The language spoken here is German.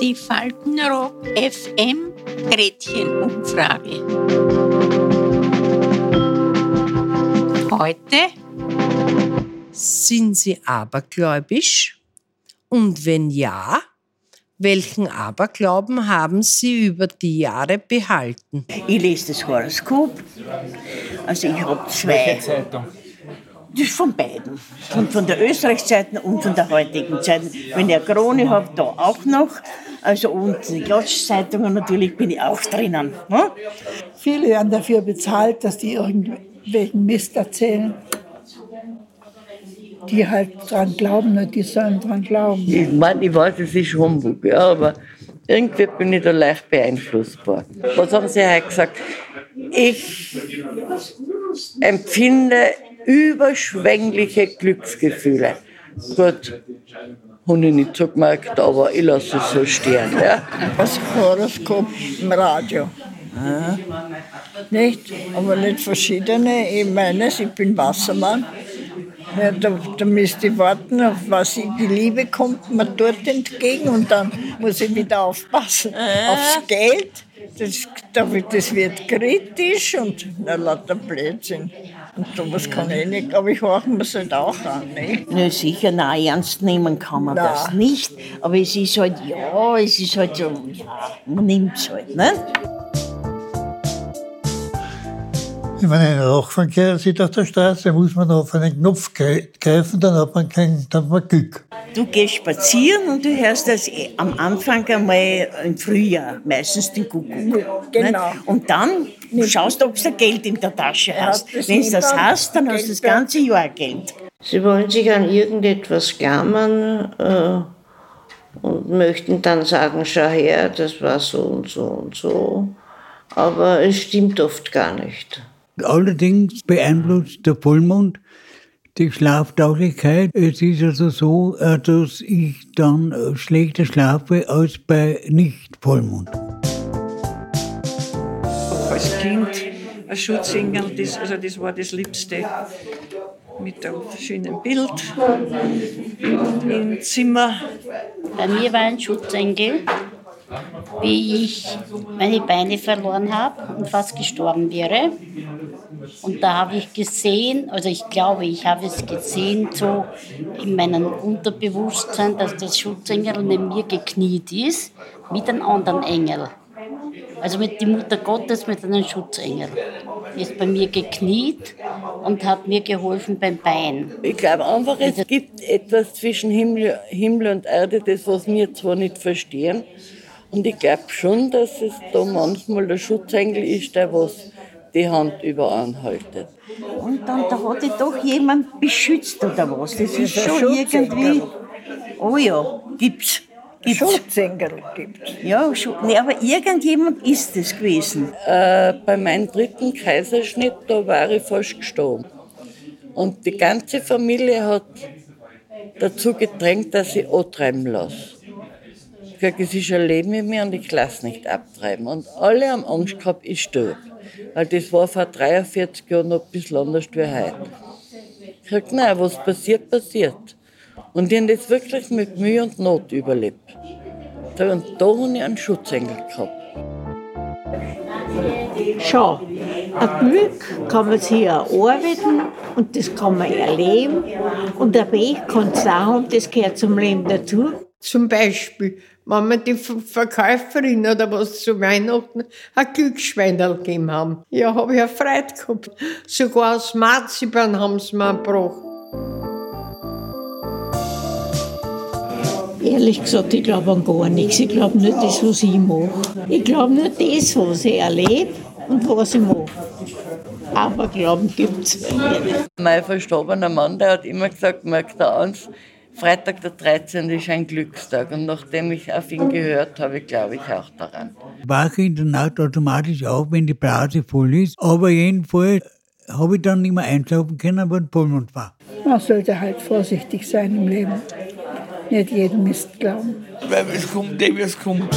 Die Faltenrock FM Gretchenumfrage. Heute Sind Sie abergläubisch? Und wenn ja, welchen Aberglauben haben Sie über die Jahre behalten? Ich lese das Horoskop. Also ich habe zwei. Zeitung? Das ist von beiden. Von, von der Österreichszeitung und von der heutigen Zeitung. Wenn ich eine Krone habe, da auch noch. Also und die Klatschzeitungen natürlich bin ich auch drinnen. Ne? Viele werden dafür bezahlt, dass die irgendwelchen Mist erzählen. Die halt dran glauben, nur die sollen dran glauben. Ich meine, ich weiß, es ist Humbug, ja, aber irgendwie bin ich da leicht beeinflussbar. Was haben Sie heute gesagt? Ich empfinde überschwängliche Glücksgefühle. Gut, habe ich nicht so gemerkt, aber ich lasse es so stehen. Ja. Das Horoskop im Radio. Nicht? Aber nicht verschiedene. Ich meine, ich bin Wassermann. Ja, da, da müsste ich warten, auf was ich, die Liebe kommt mir dort entgegen und dann muss ich wieder aufpassen. Aufs Geld, das, das wird kritisch und na, lauter Blödsinn. Und sowas kann ich nicht, aber ich horche mir es halt auch an. Nicht? Nö, sicher, nein, ernst nehmen kann man Na. das nicht. Aber es ist halt, ja, es ist halt so, ja, man nimmt es halt. Ne? Wenn man einen Rauchverkehr sieht auf der Straße, muss man auf einen Knopf gre- greifen, dann hat man kein, dann hat man Glück. Du gehst spazieren und du hörst das eh am Anfang einmal im Frühjahr, meistens den Kuckuck. Genau. Ne? Und dann schaust du, ob du Geld in der Tasche hast. Wenn du das hast, dann hast du das da. ganze Jahr Geld. Sie wollen sich an irgendetwas klammern äh, und möchten dann sagen, schau her, das war so und so und so. Aber es stimmt oft gar nicht. Allerdings beeinflusst der Vollmond die Schlaftauglichkeit. Es ist also so, äh, dass ich dann äh, schlechter schlafe als bei Nicht-Vollmond. als Kind ein Schutzengel, das, also das war das Liebste. Mit einem schönen Bild im Zimmer. Bei mir war ein Schutzengel, wie ich meine Beine verloren habe und fast gestorben wäre. Und da habe ich gesehen, also ich glaube, ich habe es gesehen, so in meinem Unterbewusstsein, dass das Schutzengel neben mir gekniet ist, mit einem anderen Engel. Also mit die Mutter Gottes mit einem Schutzengel. Ist bei mir gekniet und hat mir geholfen beim Bein. Ich glaube einfach, es gibt etwas zwischen Himmel, Himmel und Erde, das was wir zwar nicht verstehen. Und ich glaube schon, dass es da manchmal der Schutzengel ist, der was die Hand über anhaltet. Und dann da hat dich doch jemand beschützt oder was. Das ist ein schon Schutzengel. irgendwie. Oh ja, gibt's. gibt's. Schutzengel gibt Ja, schon. Nee, aber irgendjemand ist es gewesen. Äh, bei meinem dritten Kaiserschnitt, da war ich fast gestorben. Und die ganze Familie hat dazu gedrängt, dass ich antreiben lasse. Habe gesagt, es ist ein Leben mit mir und ich lasse nicht abtreiben. Und alle haben Angst gehabt, ich stirb. Weil das war vor 43 Jahren noch ein bisschen anders wie heute. Ich habe gesagt, nein, was passiert, passiert. Und ich habe das wirklich mit Mühe und Not überlebt. Und da habe ich einen Schutzengel gehabt. Schau, ein Glück kann man sich erarbeiten und das kann man erleben. Und ein Weg kann es auch haben, das gehört zum Leben dazu. Zum Beispiel, wenn wir die Ver- Verkäuferin oder was zu Weihnachten ein Glücksschweinerl gegeben haben. Ja, habe ich eine Freude gehabt. Sogar aus Marzipan haben sie mir gebracht. Ehrlich gesagt, ich glaube an gar nichts. Ich glaube nicht das, was ich mache. Ich glaube nur das, was ich erlebe und was ich mache. Aber Glauben gibt es. Mein verstorbener Mann, der hat immer gesagt, merkt er eins, Freitag der 13. ist ein Glückstag. Und nachdem ich auf ihn gehört habe, glaube ich auch daran. Wache in der Nacht automatisch auf, wenn die Blase voll ist. Aber jedenfalls habe ich dann nicht mehr einschlafen können, weil Vollmond war. Man sollte halt vorsichtig sein im Leben. Nicht jeden Mist glauben. Weil es kommt, dem es kommt.